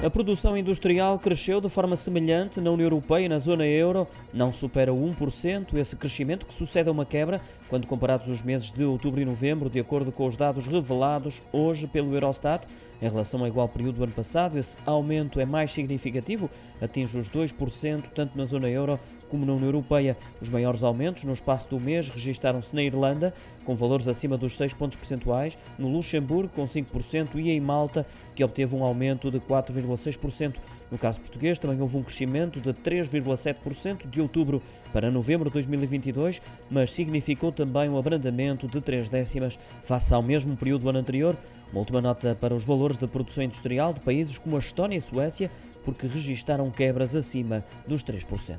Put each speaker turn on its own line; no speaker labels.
A produção industrial cresceu de forma semelhante na União Europeia e na zona euro, não supera 1%, esse crescimento que sucede a uma quebra quando comparados os meses de outubro e novembro, de acordo com os dados revelados hoje pelo Eurostat. Em relação ao igual período do ano passado, esse aumento é mais significativo, atinge os 2%, tanto na zona euro como na União Europeia. Os maiores aumentos no espaço do mês registaram-se na Irlanda, com valores acima dos 6 pontos percentuais, no Luxemburgo, com 5%, e em Malta, que obteve um aumento de 4,6%. No caso português, também houve um crescimento de 3,7% de outubro para novembro de 2022, mas significou também um abrandamento de 3 décimas face ao mesmo período do ano anterior. Uma última nota para os valores da produção industrial de países como a Estónia e a Suécia, porque registaram quebras acima dos 3%.